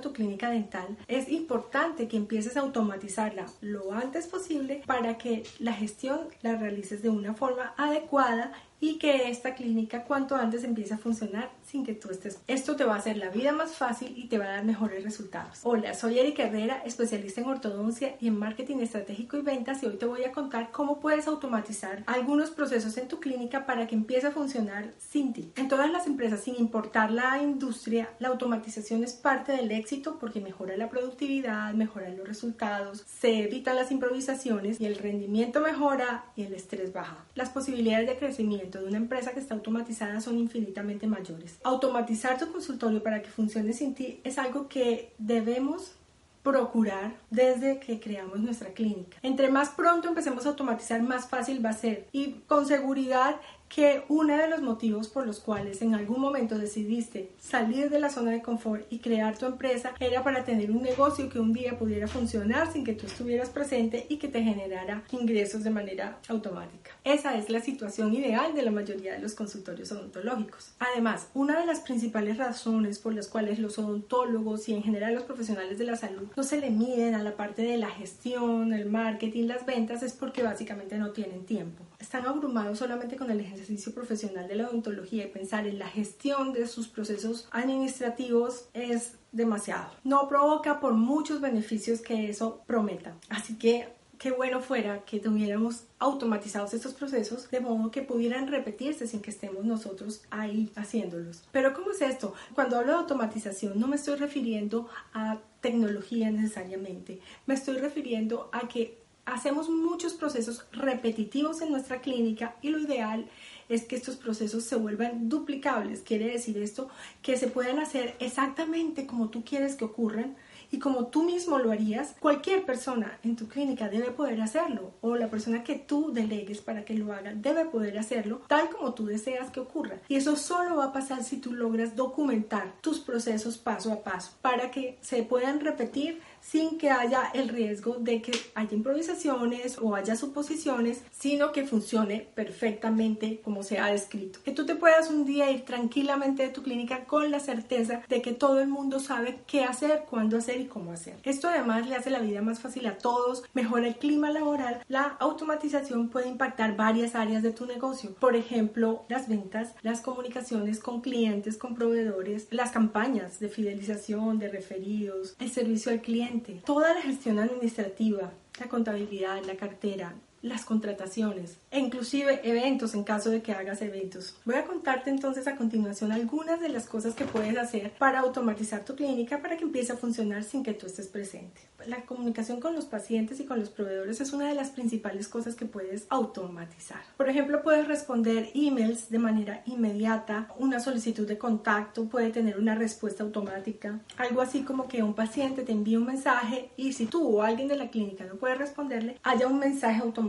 Tu clínica dental, es importante que empieces a automatizarla lo antes posible para que la gestión la realices de una forma adecuada y que esta clínica cuanto antes empiece a funcionar sin que tú estés. Esto te va a hacer la vida más fácil y te va a dar mejores resultados. Hola, soy Erika Herrera, especialista en ortodoncia y en marketing estratégico y ventas y hoy te voy a contar cómo puedes automatizar algunos procesos en tu clínica para que empiece a funcionar sin ti. En todas las empresas, sin importar la industria, la automatización es parte del éxito porque mejora la productividad, mejora los resultados, se evitan las improvisaciones y el rendimiento mejora y el estrés baja. Las posibilidades de crecimiento de una empresa que está automatizada son infinitamente mayores. Automatizar tu consultorio para que funcione sin ti es algo que debemos procurar desde que creamos nuestra clínica. Entre más pronto empecemos a automatizar, más fácil va a ser. Y con seguridad que uno de los motivos por los cuales en algún momento decidiste salir de la zona de confort y crear tu empresa era para tener un negocio que un día pudiera funcionar sin que tú estuvieras presente y que te generara ingresos de manera automática. Esa es la situación ideal de la mayoría de los consultorios odontológicos. Además, una de las principales razones por las cuales los odontólogos y en general los profesionales de la salud no se le miden a la parte de la gestión, el marketing, las ventas es porque básicamente no tienen tiempo. Están abrumados solamente con el ejercicio profesional de la odontología y pensar en la gestión de sus procesos administrativos es demasiado. No provoca por muchos beneficios que eso prometa. Así que qué bueno fuera que tuviéramos automatizados estos procesos de modo que pudieran repetirse sin que estemos nosotros ahí haciéndolos. Pero ¿cómo es esto? Cuando hablo de automatización no me estoy refiriendo a tecnología necesariamente, me estoy refiriendo a que hacemos muchos procesos repetitivos en nuestra clínica y lo ideal es que estos procesos se vuelvan duplicables. Quiere decir esto que se puedan hacer exactamente como tú quieres que ocurran y como tú mismo lo harías, cualquier persona en tu clínica debe poder hacerlo o la persona que tú delegues para que lo haga debe poder hacerlo tal como tú deseas que ocurra. Y eso solo va a pasar si tú logras documentar tus procesos paso a paso para que se puedan repetir sin que haya el riesgo de que haya improvisaciones o haya suposiciones, sino que funcione perfectamente como se ha descrito. Que tú te puedas un día ir tranquilamente de tu clínica con la certeza de que todo el mundo sabe qué hacer, cuándo hacer y cómo hacer. Esto además le hace la vida más fácil a todos, mejora el clima laboral. La automatización puede impactar varias áreas de tu negocio, por ejemplo, las ventas, las comunicaciones con clientes, con proveedores, las campañas de fidelización, de referidos, el servicio al cliente toda la gestión administrativa, la contabilidad, la cartera, las contrataciones e inclusive eventos en caso de que hagas eventos. Voy a contarte entonces a continuación algunas de las cosas que puedes hacer para automatizar tu clínica para que empiece a funcionar sin que tú estés presente. La comunicación con los pacientes y con los proveedores es una de las principales cosas que puedes automatizar. Por ejemplo, puedes responder emails de manera inmediata, una solicitud de contacto puede tener una respuesta automática, algo así como que un paciente te envía un mensaje y si tú o alguien de la clínica no puede responderle, haya un mensaje automático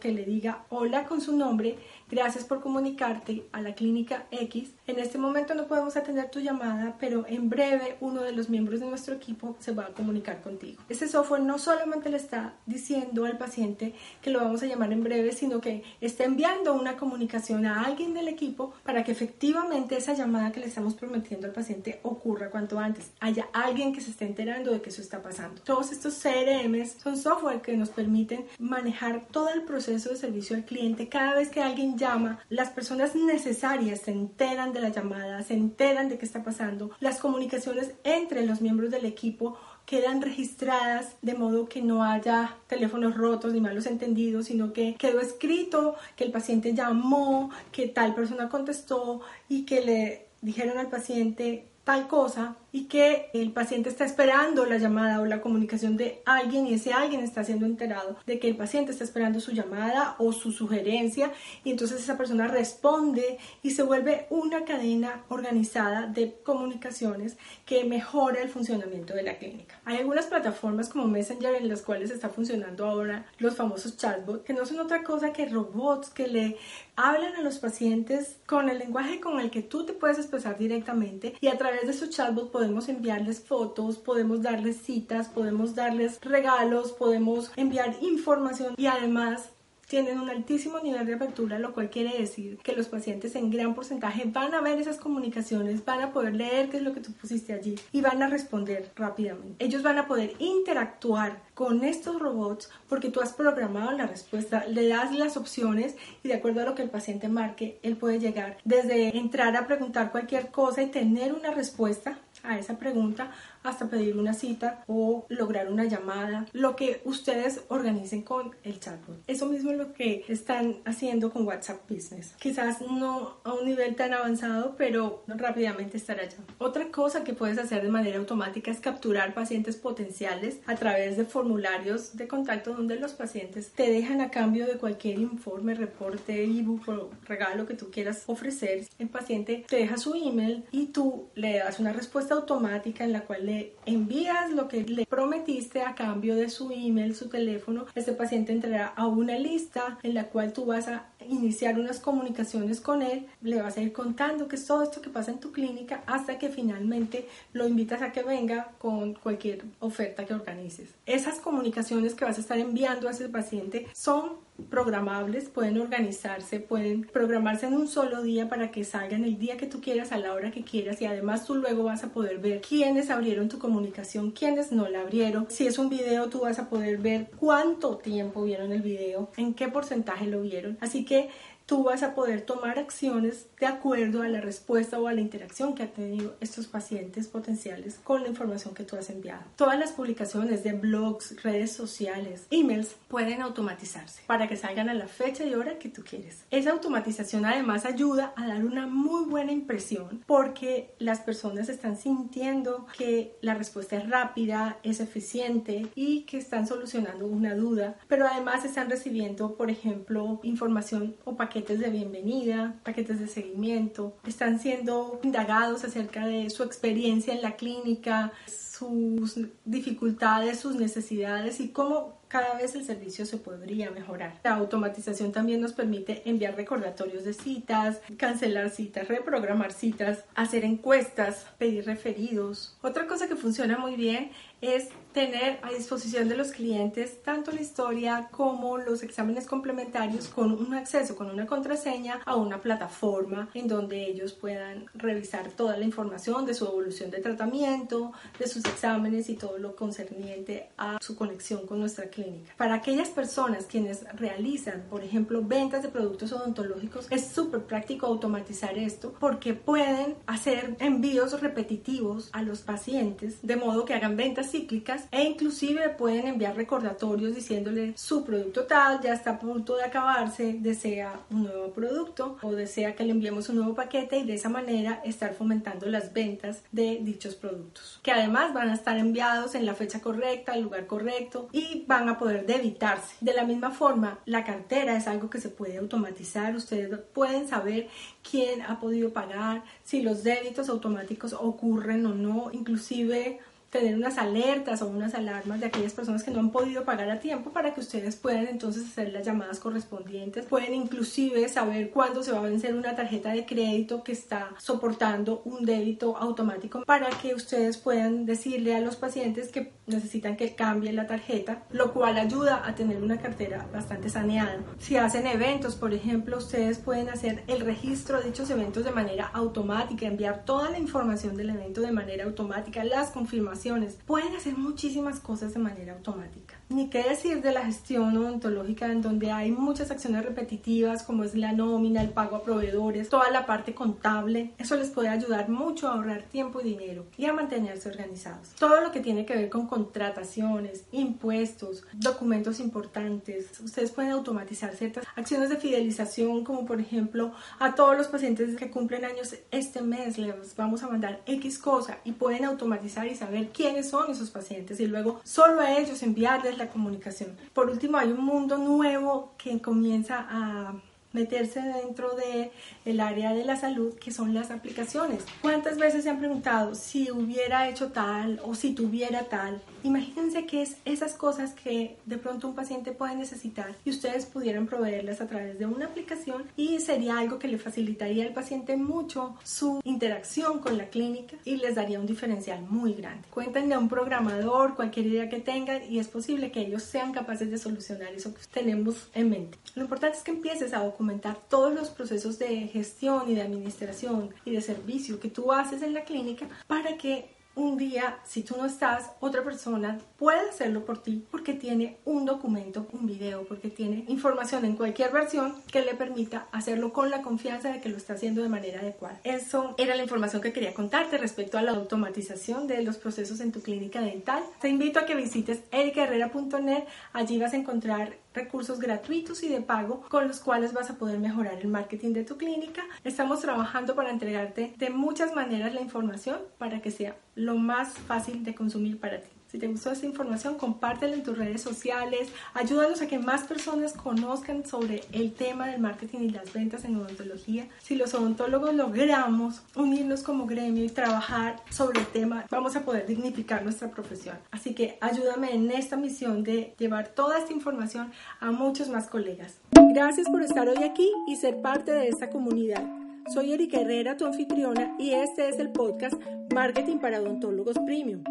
que le diga, hola con su nombre, gracias por comunicarte a la clínica X. En este momento no podemos atender tu llamada, pero en breve uno de los miembros de nuestro equipo se va a comunicar contigo. Este software no solamente le está diciendo al paciente que lo vamos a llamar en breve, sino que está enviando una comunicación a alguien del equipo para que efectivamente esa llamada que le estamos prometiendo al paciente ocurra cuanto antes. Haya alguien que se esté enterando de que eso está pasando. Todos estos CRMs son software que nos permiten manejar todo el proceso de servicio al cliente. Cada vez que alguien llama, las personas necesarias se enteran de la llamada, se enteran de qué está pasando. Las comunicaciones entre los miembros del equipo quedan registradas de modo que no haya teléfonos rotos ni malos entendidos, sino que quedó escrito que el paciente llamó, que tal persona contestó y que le dijeron al paciente tal cosa y que el paciente está esperando la llamada o la comunicación de alguien y ese alguien está siendo enterado de que el paciente está esperando su llamada o su sugerencia y entonces esa persona responde y se vuelve una cadena organizada de comunicaciones que mejora el funcionamiento de la clínica. Hay algunas plataformas como Messenger en las cuales está funcionando ahora los famosos chatbots que no son otra cosa que robots que le hablan a los pacientes con el lenguaje con el que tú te puedes expresar directamente y a través de esos chatbots podemos enviarles fotos, podemos darles citas, podemos darles regalos, podemos enviar información y además tienen un altísimo nivel de apertura, lo cual quiere decir que los pacientes en gran porcentaje van a ver esas comunicaciones, van a poder leer qué es lo que tú pusiste allí y van a responder rápidamente. Ellos van a poder interactuar con estos robots porque tú has programado la respuesta, le das las opciones y de acuerdo a lo que el paciente marque, él puede llegar desde entrar a preguntar cualquier cosa y tener una respuesta a esa pregunta hasta pedir una cita o lograr una llamada, lo que ustedes organicen con el chatbot. Eso mismo es lo que están haciendo con WhatsApp Business. Quizás no a un nivel tan avanzado, pero rápidamente estará allá. Otra cosa que puedes hacer de manera automática es capturar pacientes potenciales a través de formularios de contacto donde los pacientes te dejan a cambio de cualquier informe, reporte, ebook o regalo que tú quieras ofrecer. El paciente te deja su email y tú le das una respuesta automática en la cual le envías lo que le prometiste a cambio de su email, su teléfono. Este paciente entrará a una lista en la cual tú vas a iniciar unas comunicaciones con él, le vas a ir contando qué es todo esto que pasa en tu clínica hasta que finalmente lo invitas a que venga con cualquier oferta que organices. Esas comunicaciones que vas a estar enviando a ese paciente son programables, pueden organizarse, pueden programarse en un solo día para que salgan el día que tú quieras, a la hora que quieras y además tú luego vas a poder ver quiénes abrieron tu comunicación, quiénes no la abrieron. Si es un video, tú vas a poder ver cuánto tiempo vieron el video, en qué porcentaje lo vieron. Así que calle tú vas a poder tomar acciones de acuerdo a la respuesta o a la interacción que han tenido estos pacientes potenciales con la información que tú has enviado. Todas las publicaciones de blogs, redes sociales, emails pueden automatizarse para que salgan a la fecha y hora que tú quieres. Esa automatización además ayuda a dar una muy buena impresión porque las personas están sintiendo que la respuesta es rápida, es eficiente y que están solucionando una duda, pero además están recibiendo, por ejemplo, información o paquetes paquetes de bienvenida, paquetes de seguimiento, están siendo indagados acerca de su experiencia en la clínica, sus dificultades, sus necesidades y cómo cada vez el servicio se podría mejorar. La automatización también nos permite enviar recordatorios de citas, cancelar citas, reprogramar citas, hacer encuestas, pedir referidos. Otra cosa que funciona muy bien es tener a disposición de los clientes tanto la historia como los exámenes complementarios con un acceso, con una contraseña a una plataforma en donde ellos puedan revisar toda la información de su evolución de tratamiento, de sus exámenes y todo lo concerniente a su conexión con nuestra clínica para aquellas personas quienes realizan, por ejemplo, ventas de productos odontológicos, es súper práctico automatizar esto porque pueden hacer envíos repetitivos a los pacientes de modo que hagan ventas cíclicas e inclusive pueden enviar recordatorios diciéndole su producto tal ya está a punto de acabarse, desea un nuevo producto o desea que le enviemos un nuevo paquete y de esa manera estar fomentando las ventas de dichos productos que además van a estar enviados en la fecha correcta, al lugar correcto y van a poder debitarse. De la misma forma, la cartera es algo que se puede automatizar. Ustedes pueden saber quién ha podido pagar, si los débitos automáticos ocurren o no, inclusive tener unas alertas o unas alarmas de aquellas personas que no han podido pagar a tiempo para que ustedes puedan entonces hacer las llamadas correspondientes. Pueden inclusive saber cuándo se va a vencer una tarjeta de crédito que está soportando un débito automático para que ustedes puedan decirle a los pacientes que necesitan que cambien la tarjeta, lo cual ayuda a tener una cartera bastante saneada. Si hacen eventos, por ejemplo, ustedes pueden hacer el registro de dichos eventos de manera automática, enviar toda la información del evento de manera automática, las confirmaciones. Pueden hacer muchísimas cosas de manera automática. Ni qué decir de la gestión odontológica en donde hay muchas acciones repetitivas como es la nómina, el pago a proveedores, toda la parte contable. Eso les puede ayudar mucho a ahorrar tiempo y dinero y a mantenerse organizados. Todo lo que tiene que ver con contrataciones, impuestos, documentos importantes. Ustedes pueden automatizar ciertas acciones de fidelización como por ejemplo a todos los pacientes que cumplen años este mes les vamos a mandar X cosa y pueden automatizar y saber quiénes son esos pacientes y luego solo a ellos enviarles la comunicación. Por último, hay un mundo nuevo que comienza a meterse dentro de el área de la salud que son las aplicaciones. ¿Cuántas veces se han preguntado si hubiera hecho tal o si tuviera tal? Imagínense que es esas cosas que de pronto un paciente puede necesitar y ustedes pudieran proveerlas a través de una aplicación y sería algo que le facilitaría al paciente mucho su interacción con la clínica y les daría un diferencial muy grande. Cuéntenle a un programador cualquier idea que tengan y es posible que ellos sean capaces de solucionar eso que tenemos en mente. Lo importante es que empieces a documentar todos los procesos de gestión y de administración y de servicio que tú haces en la clínica para que un día, si tú no estás, otra persona puede hacerlo por ti porque tiene un documento, un video, porque tiene información en cualquier versión que le permita hacerlo con la confianza de que lo está haciendo de manera adecuada. Eso era la información que quería contarte respecto a la automatización de los procesos en tu clínica dental. Te invito a que visites ericaherrera.net. Allí vas a encontrar recursos gratuitos y de pago con los cuales vas a poder mejorar el marketing de tu clínica. Estamos trabajando para entregarte de muchas maneras la información para que sea lo más fácil de consumir para ti. Si te gustó esta información, compártela en tus redes sociales. Ayúdanos a que más personas conozcan sobre el tema del marketing y las ventas en odontología. Si los odontólogos logramos unirnos como gremio y trabajar sobre el tema, vamos a poder dignificar nuestra profesión. Así que ayúdame en esta misión de llevar toda esta información a muchos más colegas. Gracias por estar hoy aquí y ser parte de esta comunidad. Soy Erika Herrera, tu anfitriona, y este es el podcast Marketing para Odontólogos Premium.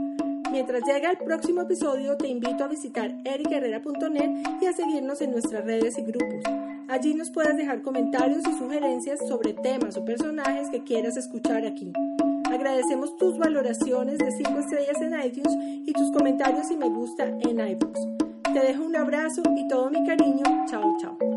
Mientras llega el próximo episodio, te invito a visitar ericarrera.net y a seguirnos en nuestras redes y grupos. Allí nos puedes dejar comentarios y sugerencias sobre temas o personajes que quieras escuchar aquí. Agradecemos tus valoraciones de 5 estrellas en iTunes y tus comentarios y me gusta en iBooks. Te dejo un abrazo y todo mi cariño. Chao, chao.